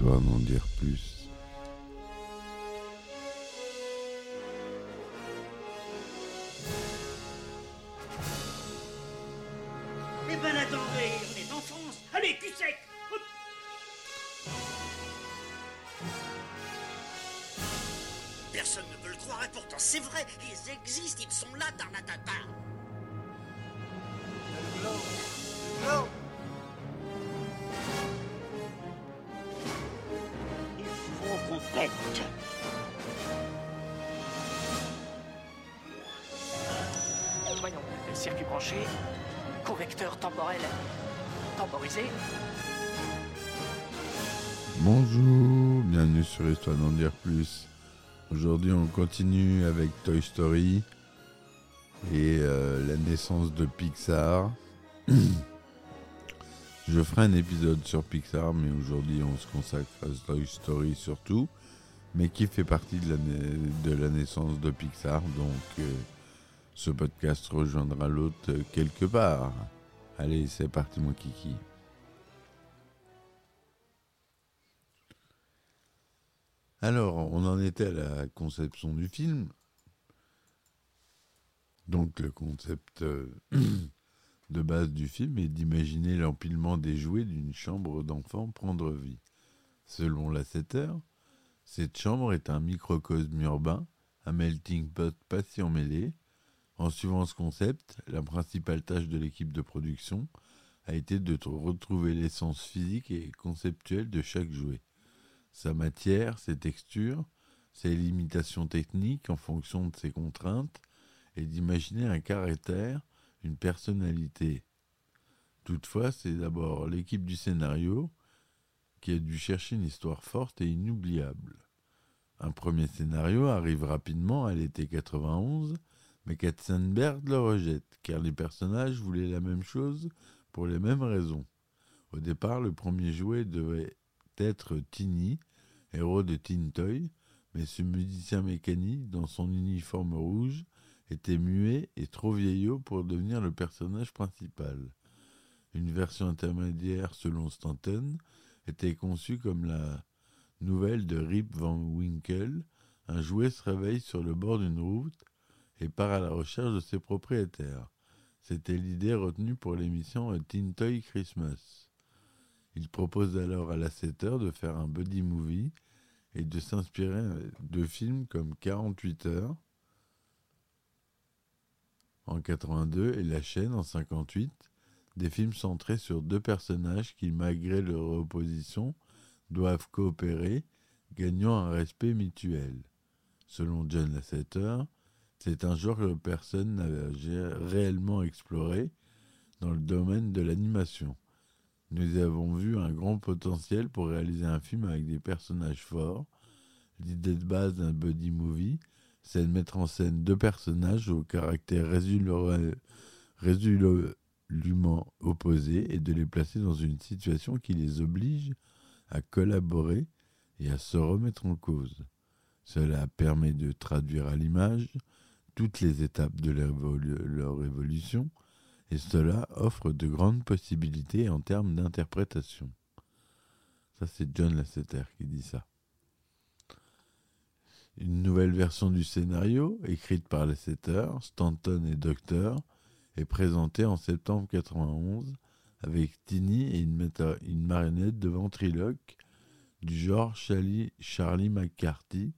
histoire d'en dire plus. Continue avec Toy Story et euh, la naissance de Pixar. Je ferai un épisode sur Pixar, mais aujourd'hui, on se consacre à Toy Story surtout, mais qui fait partie de la, de la naissance de Pixar. Donc, euh, ce podcast rejoindra l'autre quelque part. Allez, c'est parti, mon kiki. Alors, on en était à la conception du film. Donc, le concept euh, de base du film est d'imaginer l'empilement des jouets d'une chambre d'enfant prendre vie. Selon Lasseter, cette chambre est un microcosme urbain, un melting pot patient mêlé. En suivant ce concept, la principale tâche de l'équipe de production a été de retrouver l'essence physique et conceptuelle de chaque jouet sa matière, ses textures, ses limitations techniques en fonction de ses contraintes, et d'imaginer un caractère, une personnalité. Toutefois, c'est d'abord l'équipe du scénario qui a dû chercher une histoire forte et inoubliable. Un premier scénario arrive rapidement à l'été 91, mais Katzenberg le rejette, car les personnages voulaient la même chose pour les mêmes raisons. Au départ, le premier jouet devait être Tiny, héros de Teen Toy, mais ce musicien mécanique, dans son uniforme rouge, était muet et trop vieillot pour devenir le personnage principal. Une version intermédiaire selon Stanton était conçue comme la nouvelle de Rip Van Winkle. Un jouet se réveille sur le bord d'une route et part à la recherche de ses propriétaires. C'était l'idée retenue pour l'émission Teen Toy Christmas. Il propose alors à Lasseter de faire un buddy movie et de s'inspirer de films comme 48 heures en 82 et La chaîne en 58, des films centrés sur deux personnages qui, malgré leur opposition, doivent coopérer, gagnant un respect mutuel. Selon John Lasseter, c'est un genre que personne n'a gé- réellement exploré dans le domaine de l'animation. Nous avons vu un grand potentiel pour réaliser un film avec des personnages forts. L'idée de base d'un buddy movie, c'est de mettre en scène deux personnages au caractère résolu- résolument opposés et de les placer dans une situation qui les oblige à collaborer et à se remettre en cause. Cela permet de traduire à l'image toutes les étapes de leur évolution et cela offre de grandes possibilités en termes d'interprétation. Ça, c'est John Lasseter qui dit ça. Une nouvelle version du scénario, écrite par Lasseter, Stanton et Docteur, est présentée en septembre 91 avec Tiny et une, marionnette de ventriloque du genre Charlie, McCarthy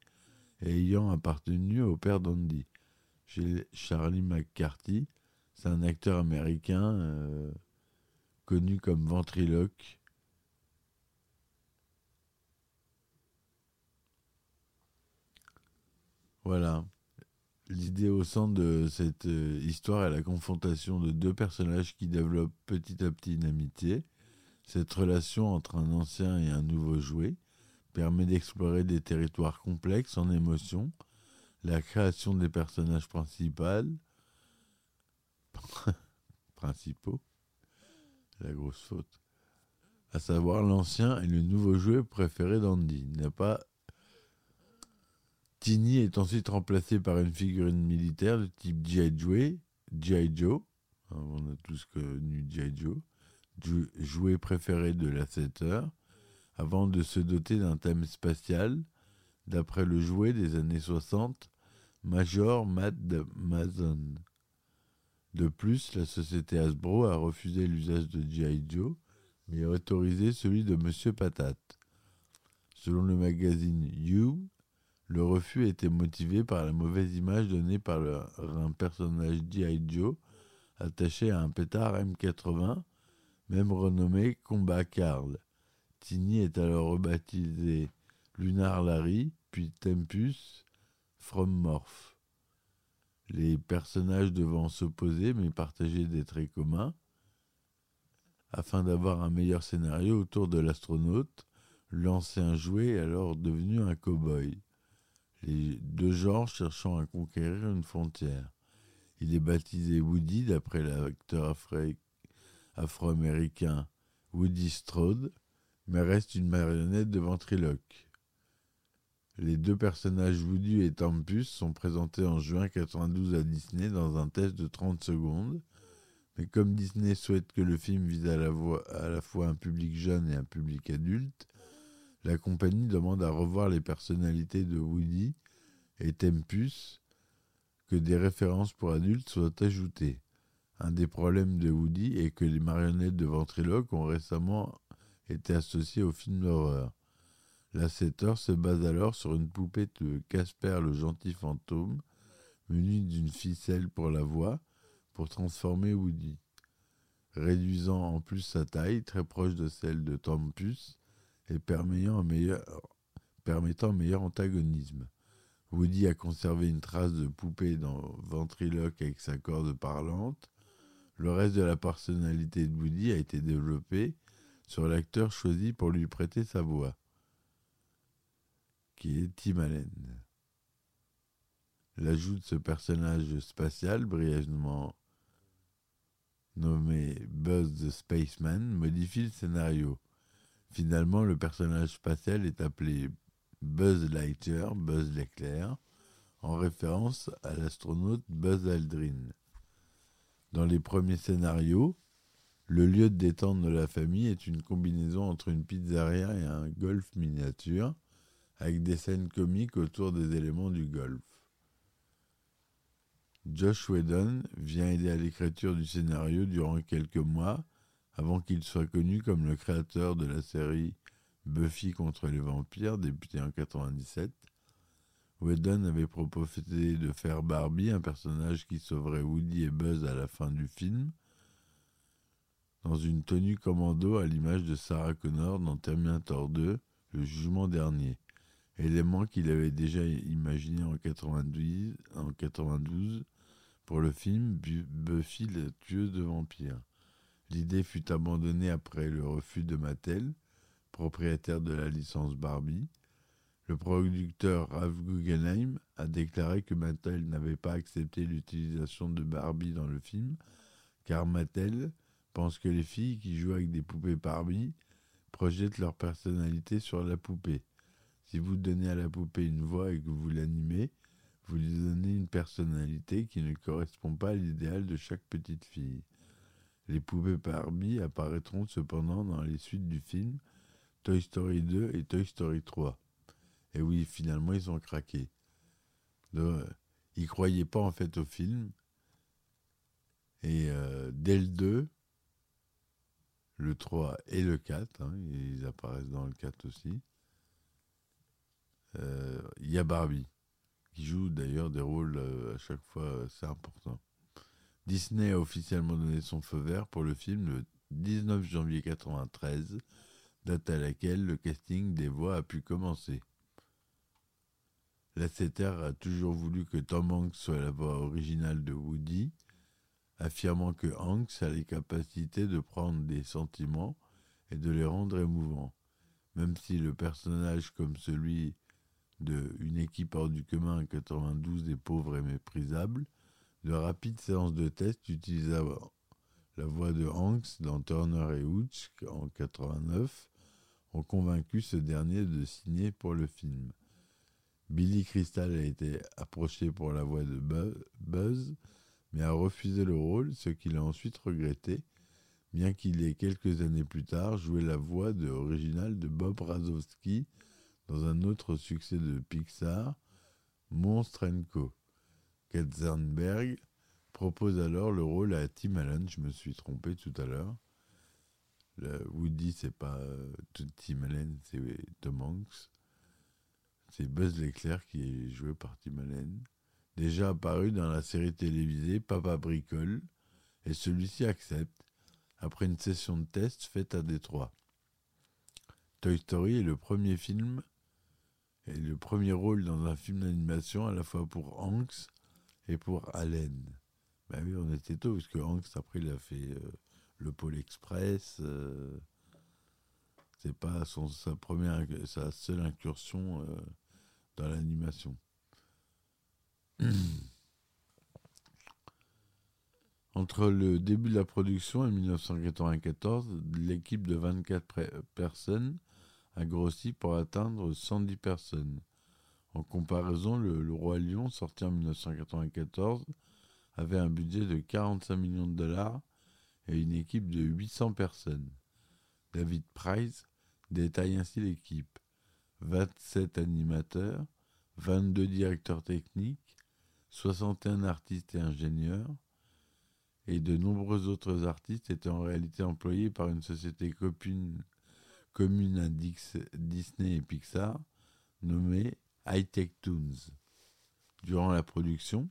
ayant appartenu au père d'Andy. Chez Charlie McCarthy, c'est un acteur américain euh, connu comme ventriloque. Voilà. L'idée au centre de cette euh, histoire est la confrontation de deux personnages qui développent petit à petit une amitié. Cette relation entre un ancien et un nouveau jouet permet d'explorer des territoires complexes en émotions, la création des personnages principaux, principaux, la grosse faute, à savoir l'ancien et le nouveau jouet préféré d'Andy. N'a pas Tiny est ensuite remplacé par une figurine militaire de type G.I. Joe, G.I. Joe, hein, on a tous connu G.I. Joe, jou- jouet préféré de Lasseter, avant de se doter d'un thème spatial, d'après le jouet des années 60, Major Matt Mason. De plus, la société Hasbro a refusé l'usage de G.I. Joe, mais a autorisé celui de Monsieur Patate. Selon le magazine You, le refus était motivé par la mauvaise image donnée par un personnage G.I. Joe attaché à un pétard M80, même renommé Combat Carl. Tiny est alors rebaptisé Lunar Larry, puis Tempus From Morph. Les personnages devant s'opposer mais partager des traits communs. Afin d'avoir un meilleur scénario autour de l'astronaute, l'ancien jouet alors devenu un cow-boy. Les deux genres cherchant à conquérir une frontière. Il est baptisé Woody d'après l'acteur afro-américain Woody Strode, mais reste une marionnette de ventriloque. Les deux personnages Woody et Tempus sont présentés en juin 92 à Disney dans un test de 30 secondes. Mais comme Disney souhaite que le film vise à la, à la fois un public jeune et un public adulte, la compagnie demande à revoir les personnalités de Woody et Tempus, que des références pour adultes soient ajoutées. Un des problèmes de Woody est que les marionnettes de ventriloque ont récemment été associées au film d'horreur. L'assetteur se base alors sur une poupée de Casper le gentil fantôme, munie d'une ficelle pour la voix, pour transformer Woody. Réduisant en plus sa taille, très proche de celle de Tempus, et permettant un meilleur, meilleur antagonisme. Woody a conservé une trace de poupée dans Ventriloque avec sa corde parlante. Le reste de la personnalité de Woody a été développé sur l'acteur choisi pour lui prêter sa voix qui est Tim Allen. L'ajout de ce personnage spatial, brièvement nommé Buzz the Spaceman, modifie le scénario. Finalement, le personnage spatial est appelé Buzz Lightyear, Buzz l'éclair, en référence à l'astronaute Buzz Aldrin. Dans les premiers scénarios, le lieu de détente de la famille est une combinaison entre une pizzeria et un golf miniature, avec des scènes comiques autour des éléments du golf. Josh Whedon vient aider à l'écriture du scénario durant quelques mois avant qu'il soit connu comme le créateur de la série Buffy contre les vampires, débutée en 1997. Whedon avait proposé de faire Barbie, un personnage qui sauverait Woody et Buzz à la fin du film, dans une tenue commando à l'image de Sarah Connor dans Terminator 2, le jugement dernier élément qu'il avait déjà imaginé en 92, en 92 pour le film Buffy la tueuse de vampires. L'idée fut abandonnée après le refus de Mattel, propriétaire de la licence Barbie. Le producteur Ralph Guggenheim a déclaré que Mattel n'avait pas accepté l'utilisation de Barbie dans le film, car Mattel pense que les filles qui jouent avec des poupées Barbie projettent leur personnalité sur la poupée. Si vous donnez à la poupée une voix et que vous l'animez, vous lui donnez une personnalité qui ne correspond pas à l'idéal de chaque petite fille. Les poupées Barbie apparaîtront cependant dans les suites du film Toy Story 2 et Toy Story 3. Et oui, finalement, ils ont craqué. Ils ils croyaient pas en fait au film. Et euh, dès le 2, le 3 et le 4, hein, ils apparaissent dans le 4 aussi, il euh, y a Barbie, qui joue d'ailleurs des rôles euh, à chaque fois assez importants. Disney a officiellement donné son feu vert pour le film le 19 janvier 1993, date à laquelle le casting des voix a pu commencer. La a toujours voulu que Tom Hanks soit la voix originale de Woody, affirmant que Hanks a les capacités de prendre des sentiments et de les rendre émouvants, même si le personnage comme celui de Une équipe hors du commun en 92 des pauvres et méprisables, de rapides séances de tests utilisant la voix de Hanks dans Turner et Hooch en 89 ont convaincu ce dernier de signer pour le film. Billy Crystal a été approché pour la voix de Buzz, mais a refusé le rôle, ce qu'il a ensuite regretté, bien qu'il ait quelques années plus tard joué la voix originale de Bob Razowski dans un autre succès de Pixar, Monstre Co. Katzenberg propose alors le rôle à Tim Allen, je me suis trompé tout à l'heure. Woody, c'est pas euh, Tim Allen, c'est Tom Hanks. C'est Buzz l'éclair qui est joué par Tim Allen. Déjà apparu dans la série télévisée Papa Bricole, et celui-ci accepte après une session de test faite à Détroit. Toy Story est le premier film et le premier rôle dans un film d'animation à la fois pour Hanks et pour Allen. Ben oui, on était tôt, parce que Hanks, après, il a fait euh, le Pôle Express. Euh, c'est pas sa première, sa seule incursion euh, dans l'animation. Entre le début de la production en 1994, l'équipe de 24 personnes a grossi pour atteindre 110 personnes. En comparaison, le, Roi Lion, sorti en 1994, avait un budget de 45 millions de dollars et une équipe de 800 personnes. David Price détaille ainsi l'équipe 27 animateurs, 22 directeurs techniques, 61 artistes et ingénieurs, et de nombreux autres artistes étaient en réalité employés par une société commune, commune à Disney et Pixar, nommée High Tech Toons. Durant la production,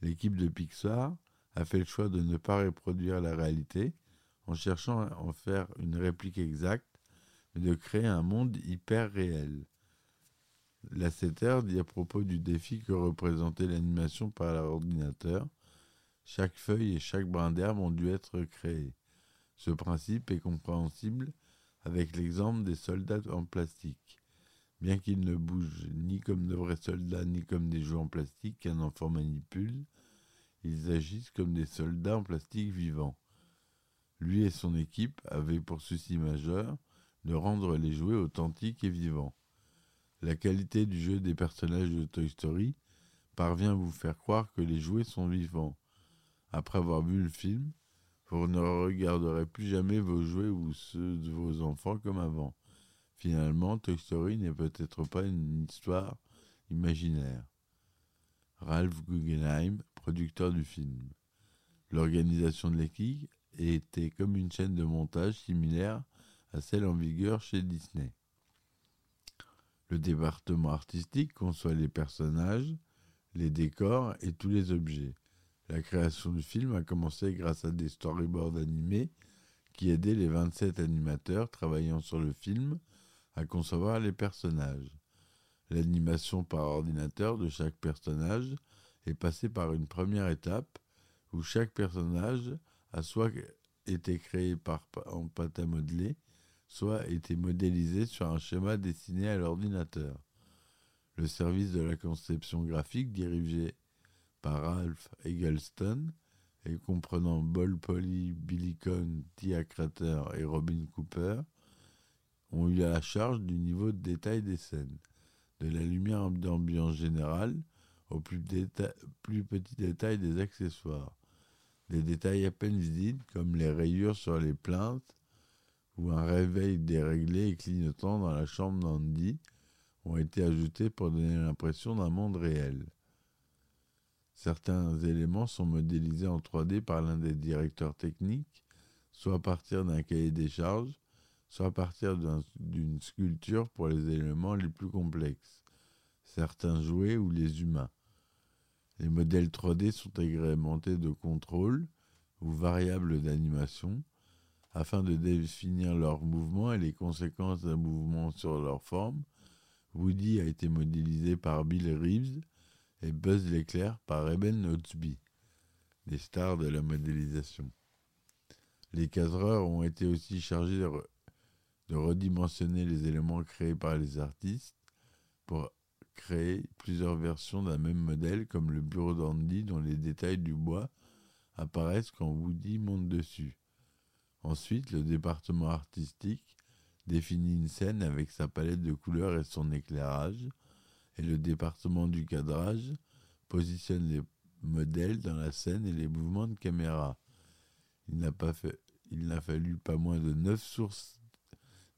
l'équipe de Pixar a fait le choix de ne pas reproduire la réalité en cherchant à en faire une réplique exacte, mais de créer un monde hyper réel. Lasseter dit à propos du défi que représentait l'animation par l'ordinateur chaque feuille et chaque brin d'herbe ont dû être créés. Ce principe est compréhensible avec l'exemple des soldats en plastique. Bien qu'ils ne bougent ni comme de vrais soldats ni comme des jouets en plastique qu'un enfant manipule, ils agissent comme des soldats en plastique vivants. Lui et son équipe avaient pour souci majeur de rendre les jouets authentiques et vivants. La qualité du jeu des personnages de Toy Story parvient à vous faire croire que les jouets sont vivants. Après avoir vu le film, vous ne regarderez plus jamais vos jouets ou ceux de vos enfants comme avant. Finalement, Toy Story n'est peut-être pas une histoire imaginaire. Ralph Guggenheim, producteur du film. L'organisation de l'équipe était comme une chaîne de montage similaire à celle en vigueur chez Disney. Le département artistique conçoit les personnages, les décors et tous les objets. La création du film a commencé grâce à des storyboards animés qui aidaient les 27 animateurs travaillant sur le film à concevoir les personnages. L'animation par ordinateur de chaque personnage est passée par une première étape où chaque personnage a soit été créé par, en pâte à modeler, soit été modélisé sur un schéma dessiné à l'ordinateur. Le service de la conception graphique dirigé par Ralph Eggleston et comprenant Bol Polly, Billy Cohn, Tia Crater et Robin Cooper, ont eu la charge du niveau de détail des scènes, de la lumière d'ambiance générale au plus, petit détail des accessoires. Des détails à peine visibles comme les rayures sur les plaintes ou un réveil déréglé et clignotant dans la chambre d'Andy ont été ajoutés pour donner l'impression d'un monde réel. Certains éléments sont modélisés en 3D par l'un des directeurs techniques, soit à partir d'un cahier des charges, soit à partir d'une sculpture pour les éléments les plus complexes, certains jouets ou les humains. Les modèles 3D sont agrémentés de contrôles ou variables d'animation afin de définir leurs mouvements et les conséquences d'un mouvement sur leur forme. Woody a été modélisé par Bill Reeves, et Buzz l'éclair par Eben Otsby, les stars de la modélisation. Les cadreurs ont été aussi chargés de, redimensionner les éléments créés par les artistes pour créer plusieurs versions d'un même modèle, comme le bureau d'Andy dont les détails du bois apparaissent quand Woody monte dessus. Ensuite, le département artistique définit une scène avec sa palette de couleurs et son éclairage, et le département du cadrage positionne les modèles dans la scène et les mouvements de caméra. Il n'a pas, fait, il n'a fallu pas moins de neuf sources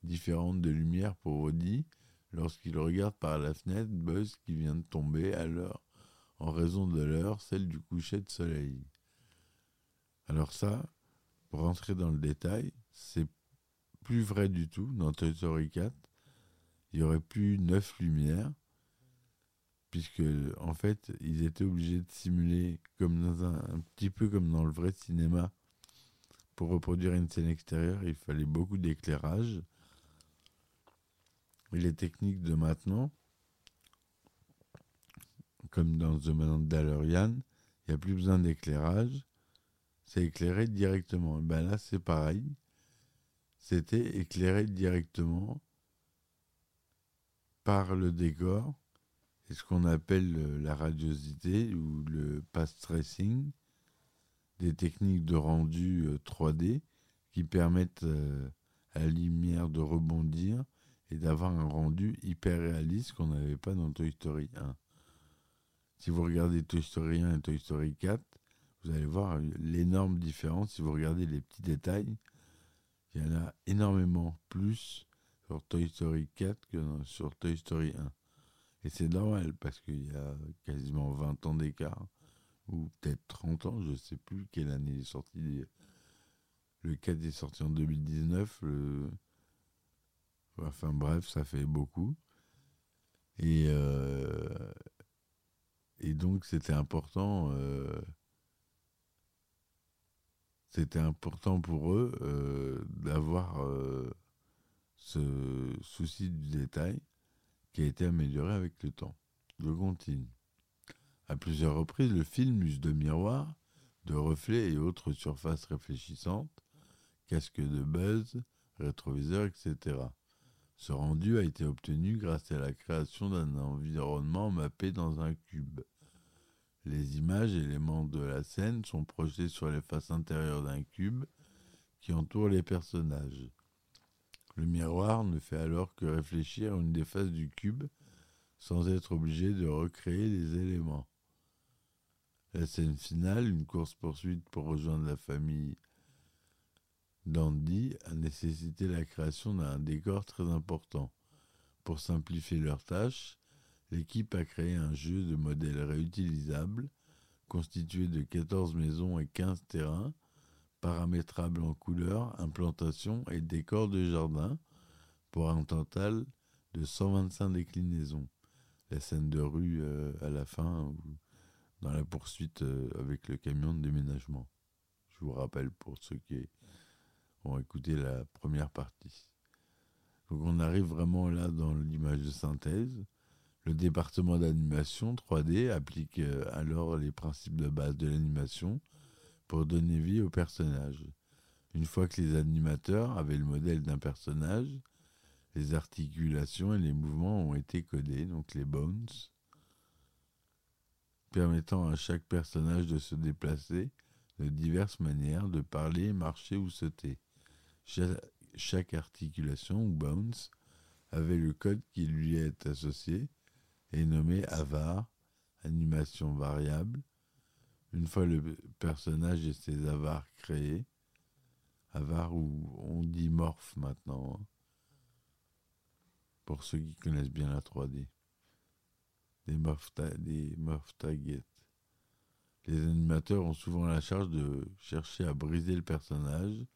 différentes de lumière pour Woody lorsqu'il regarde par la fenêtre Buzz qui vient de tomber à l'heure, en raison de l'heure, celle du coucher de soleil. Alors ça, pour rentrer dans le détail, c'est plus vrai du tout dans Toy Story 4. Il y aurait plus neuf lumières, puisque en fait, ils étaient obligés de simuler comme dans un, petit peu comme dans le vrai cinéma. Pour reproduire une scène extérieure, il fallait beaucoup d'éclairage. Et les techniques de maintenant, comme dans The Mandalorian, il n'y a plus besoin d'éclairage. C'est éclairé directement. Et ben là, c'est pareil. C'était éclairé directement par le décor et ce qu'on appelle la radiosité ou le path tracing, des techniques de rendu 3D qui permettent à la lumière de rebondir et d'avoir un rendu hyper réaliste qu'on n'avait pas dans Toy Story 1. Si vous regardez Toy Story 1 et Toy Story 4, vous allez voir l'énorme différence. Si vous regardez les petits détails, il y en a énormément plus sur Toy Story 4 que sur Toy Story 1. Et c'est normal parce qu'il y a quasiment 20 ans d'écart, ou peut-être 30 ans, je ne sais plus quelle année est sorti. Le 4 est sorti en 2019, le, Enfin bref, ça fait beaucoup. Et, euh, et donc c'était important. Euh, c'était important pour eux euh, d'avoir ce souci du détail qui a été amélioré avec le temps. Je continue. À plusieurs reprises, le film use de miroirs, de reflets et autres surfaces réfléchissantes, casque de buzz, rétroviseur, etc. Ce rendu a été obtenu grâce à la création d'un environnement mappé dans un cube. Les images éléments de la scène sont projetés sur les faces intérieures d'un cube qui entoure les personnages. Le miroir ne fait alors que réfléchir une des faces du cube sans être obligé de recréer les éléments. La scène finale, une course-poursuite pour rejoindre la famille Dandy a nécessité la création d'un décor très important. Pour simplifier leurs tâches, l'équipe a créé un jeu de modèles réutilisables constitué de 14 maisons et 15 terrains, paramétrables en couleurs, implantations et décors de jardin, pour un total de 125 déclinaisons. La scène de rue euh, à la fin, dans la poursuite euh, avec le camion de déménagement. Je vous rappelle pour ceux qui ont écouté la première partie. Donc on arrive vraiment là dans l'image de synthèse. Le département d'animation 3D applique euh, alors les principes de base de l'animation pour donner vie au personnage. Une fois que les animateurs avaient le modèle d'un personnage, les articulations et les mouvements ont été codés, donc les bones, permettant à chaque personnage de se déplacer de diverses manières, de parler, marcher ou sauter. Chaque articulation ou bounce avait le code qui lui est associé et nommé avar, animation variable. Une fois le personnage et ses avars créés, avar ou on dit morph maintenant, hein, pour ceux qui connaissent bien la 3D. Des morph, des morph targets. Les animateurs ont souvent la charge de chercher à briser le personnage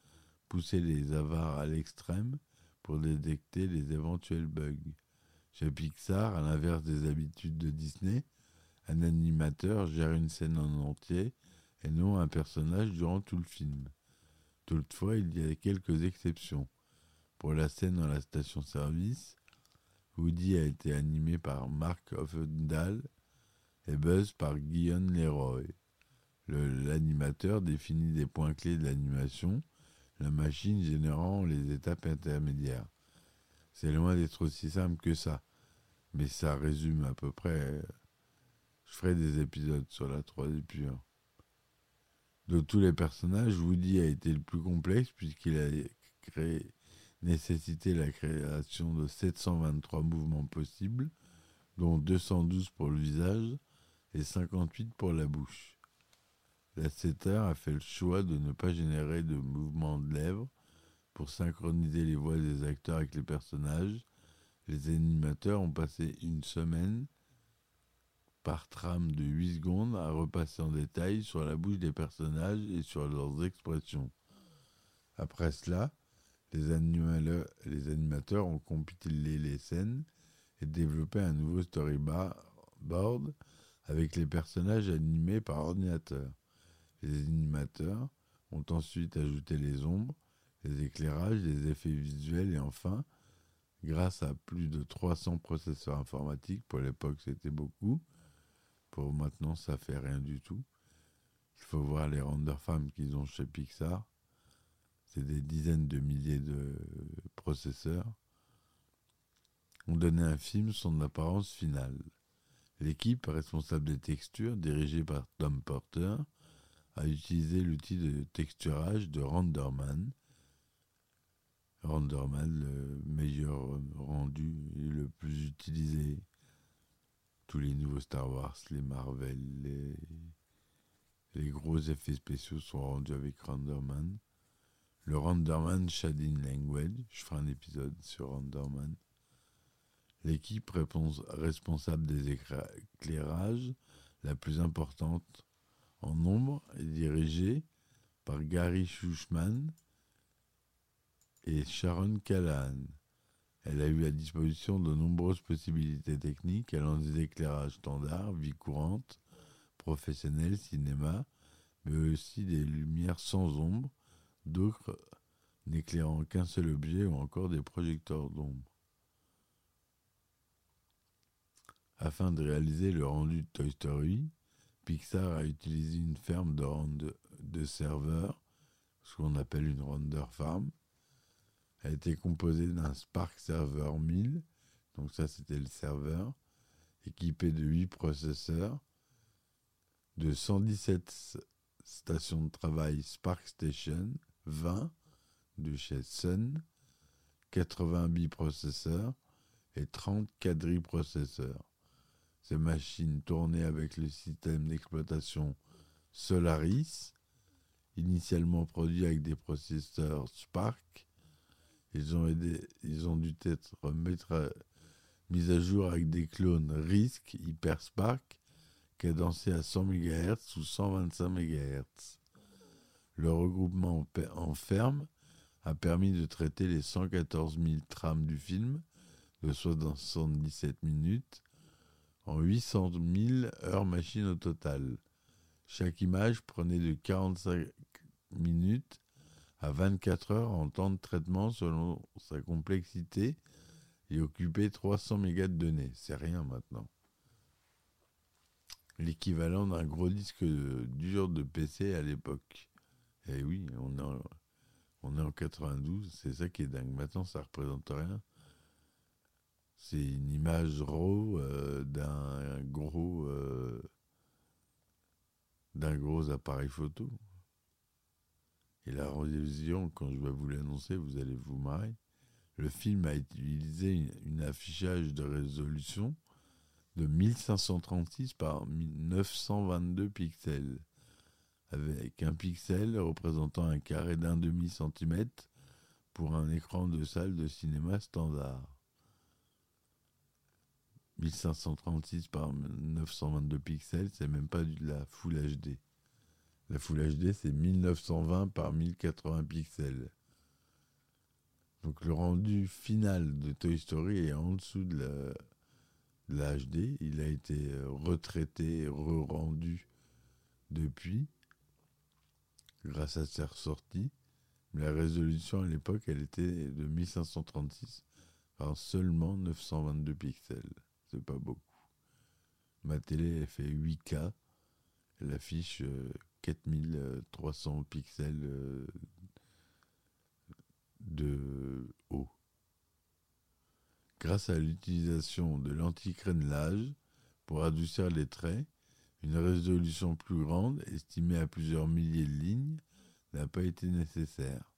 pousser les avares à l'extrême pour détecter les éventuels bugs. Chez Pixar, à l'inverse des habitudes de Disney, un animateur gère une scène en entier et non un personnage durant tout le film. Toutefois, il y a quelques exceptions. Pour la scène dans la station-service, Woody a été animé par Mark Offendal et Buzz par Guillaume Leroy. L'animateur définit des points clés de l'animation la machine générant les étapes intermédiaires. C'est loin d'être aussi simple que ça, mais ça résume à peu près. Je ferai des épisodes sur la 3D pure. De tous les personnages, Woody a été le plus complexe puisqu'il a nécessité la création de 723 mouvements possibles, dont 212 pour le visage et 58 pour la bouche. Lasseter a fait le choix de ne pas générer de mouvements de lèvres pour synchroniser les voix des acteurs avec les personnages. Les animateurs ont passé une semaine par trame de 8 secondes à repasser en détail sur la bouche des personnages et sur leurs expressions. Après cela, les, animateurs ont compilé les scènes et développé un nouveau storyboard avec les personnages animés par ordinateur. Les animateurs ont ensuite ajouté les ombres, les éclairages, les effets visuels et enfin, grâce à plus de 300 processeurs informatiques, pour l'époque c'était beaucoup, pour maintenant ça fait rien du tout. Il faut voir les render farms qu'ils ont chez Pixar. C'est des dizaines de milliers de processeurs. On donnait un film son apparence finale. L'équipe responsable des textures, dirigée par Tom Porter, a utilisé l'outil de texturage de Renderman. Renderman, le meilleur rendu et le plus utilisé. Tous les nouveaux Star Wars, les Marvel, les, gros effets spéciaux sont rendus avec Renderman. Le Renderman Shading Language, je ferai un épisode sur Renderman. L'équipe responsable des éclairages, la plus importante en nombre, est dirigée par Gary Schuchman et Sharon Callahan. Elle a eu à disposition de nombreuses possibilités techniques allant des éclairages standards, vie courante, professionnels, cinéma, mais aussi des lumières sans ombre, d'autres n'éclairant qu'un seul objet ou encore des projecteurs d'ombre. Afin de réaliser le rendu de Toy Story, Pixar a utilisé une ferme de, de serveurs, ce qu'on appelle une render farm. Elle était composée d'un Spark Server 1000, donc ça c'était le serveur, équipé de 8 processeurs, de 117 stations de travail Spark Station, 20 de chez Sun, 80 biprocesseurs et 30 quadriprocesseurs. Ces machines tournaient avec le système d'exploitation Solaris, initialement produit avec des processeurs Spark. Ils ont, dû être mis à jour avec des clones RISC HyperSpark cadencés à 100 MHz ou 125 MHz. Le regroupement en ferme a permis de traiter les 114 000 trames du film de 77 minutes en 800 000 heures machine au total. Chaque image prenait de 45 minutes à 24 heures en temps de traitement selon sa complexité et occupait 300 mégas de données. C'est rien maintenant. L'équivalent d'un gros disque dur de PC à l'époque. Eh oui, on est, en, on est en 92, c'est ça qui est dingue. Maintenant, ça représente rien. C'est une image raw euh, d'un gros euh, d'un gros appareil photo. Et la révision, quand je vais vous l'annoncer, vous allez vous marrer. Le film a utilisé un affichage de résolution de 1536 par 922 pixels, avec un pixel représentant un carré d'un demi centimètre pour un écran de salle de cinéma standard. 1536 par 922 pixels, c'est même pas de la Full HD. La Full HD, c'est 1920 par 1080 pixels. Donc le rendu final de Toy Story est en dessous de la, HD. Il a été euh, retraité, re-rendu depuis, grâce à sa ressortie. Mais la résolution à l'époque, elle était de 1536 par seulement 922 pixels c'est pas beaucoup. Ma télé, elle fait 8K. Elle affiche 4300 euh, pixels euh, de haut. Grâce à l'utilisation de l'anti-crénelage pour adoucir les traits, une résolution plus grande, estimée à plusieurs milliers de lignes, n'a pas été nécessaire.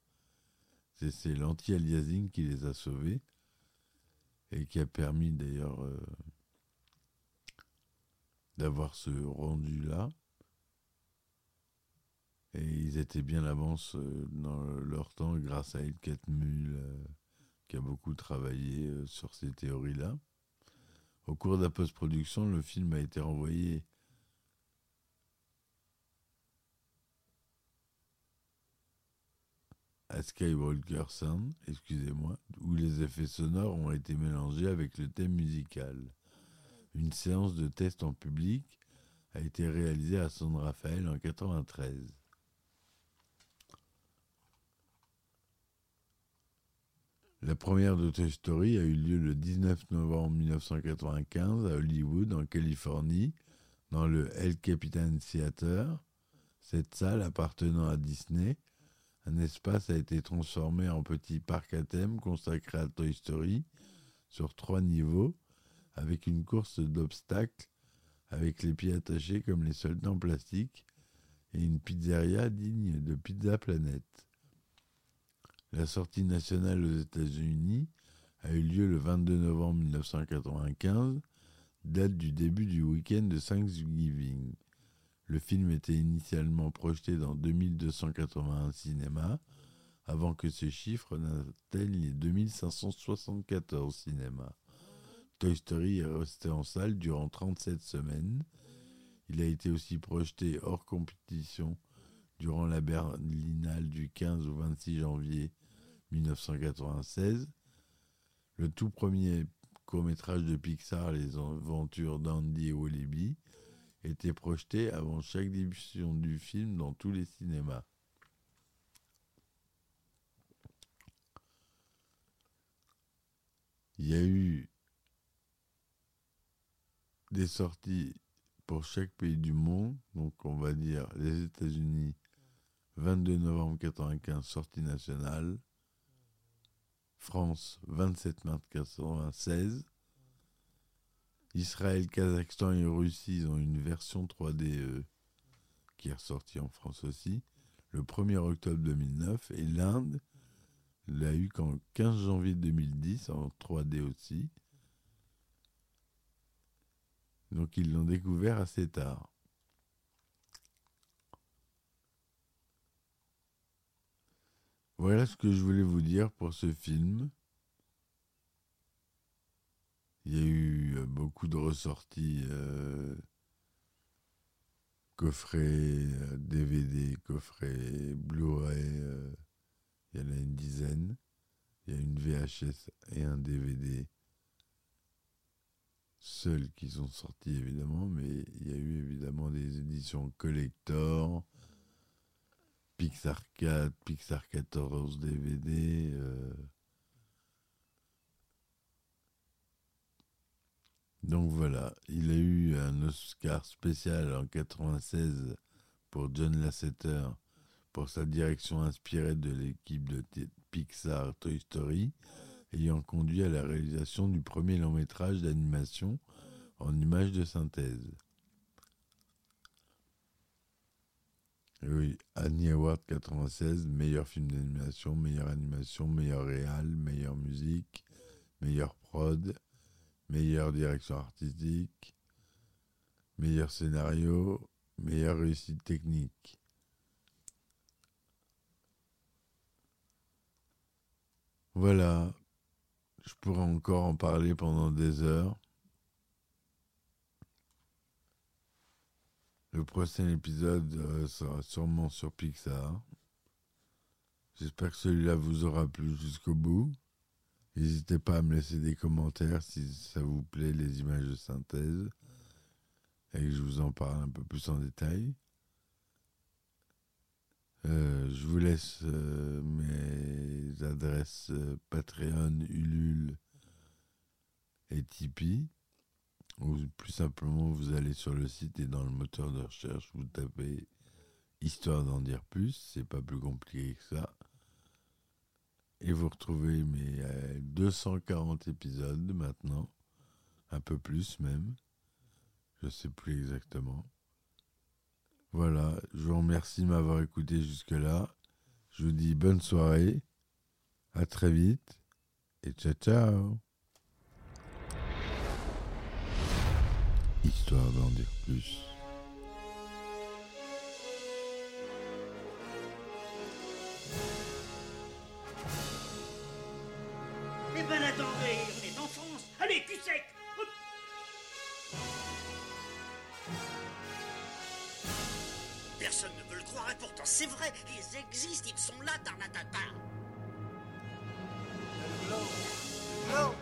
C'est l'anti-aliasing qui les a sauvés et qui a permis d'ailleurs euh, d'avoir ce rendu-là. Ils étaient bien avance euh, dans leur temps grâce à Ed Catmull, euh, qui a beaucoup travaillé euh, sur ces théories-là. Au cours de la post-production, le film a été renvoyé à Skywalker Sound, excusez-moi, où les effets sonores ont été mélangés avec le thème musical. Une séance de test en public a été réalisée à San Rafael en 93. La première de Toy Story a eu lieu le 19 novembre 1995 à Hollywood, en Californie, dans le El Capitan Theater. Cette salle appartenant à Disney, un espace a été transformé en petit parc à thème consacré à Toy Story sur trois niveaux, avec une course d'obstacles avec les pieds attachés comme les soldats en plastique et une pizzeria digne de Pizza Planet. La sortie nationale aux États-Unis a eu lieu le 22 novembre 1995, date du début du week-end de Thanksgiving. Le film était initialement projeté dans 2281 cinémas, avant que ce chiffre n'atteigne les 2574 cinémas. Toy Story est resté en salle durant 37 semaines. Il a été aussi projeté hors compétition durant la Berlinale du 15 au 26 janvier 1996. Le tout premier court-métrage de Pixar, Les aventures d'Andy et Wallaby, était projeté avant chaque diffusion du film dans tous les cinémas. Il y a eu des sorties pour chaque pays du monde. Donc, on va dire les États-Unis, 22 novembre 1995, sortie nationale. France, 27 mars 1996. Israël, Kazakhstan et Russie ont une version 3D euh, qui est ressortie en France aussi, le 1er octobre 2009. Et l'Inde l'a eu qu'en 15 janvier 2010, en 3D aussi. Donc ils l'ont découvert assez tard. Voilà ce que je voulais vous dire pour ce film. Il y a eu euh, beaucoup de ressorties, euh, coffrets DVD, coffrets Blu-ray, euh, il y en a une dizaine. Il y a une VHS et un DVD seuls qui sont sortis évidemment, mais il y a eu évidemment des éditions collector, Pixar 4, Pixar 14 DVD. Donc voilà, il a eu un Oscar spécial en 96 pour John Lasseter pour sa direction inspirée de l'équipe de Pixar Toy Story, ayant conduit à la réalisation du premier long métrage d'animation en images de synthèse. Oui, Annie Award 96, meilleur film d'animation, meilleure animation, meilleur réal, meilleure musique, meilleure prod, meilleure direction artistique, meilleur scénario, meilleure réussite technique. Voilà, je pourrais encore en parler pendant des heures. Le prochain épisode euh, sera sûrement sur Pixar. J'espère que celui-là vous aura plu jusqu'au bout. N'hésitez pas à me laisser des commentaires si ça vous plaît, les images de synthèse, et que je vous en parle un peu plus en détail. Euh, je vous laisse euh, mes adresses Patreon, Ulule et Tipeee. Ou plus simplement, vous allez sur le site et dans le moteur de recherche, vous tapez Histoire d'en dire plus. C'est pas plus compliqué que ça. Et vous retrouvez mes 240 épisodes maintenant, un peu plus même, je sais plus exactement. Voilà, je vous remercie de m'avoir écouté jusque-là. Je vous dis bonne soirée, à très vite et ciao ciao. histoire d'en dire plus. Eh ben attendez, on est en France Allez, cul sec. Personne ne veut le croire et pourtant c'est vrai, ils existent, ils sont là, Tarnatata Non Non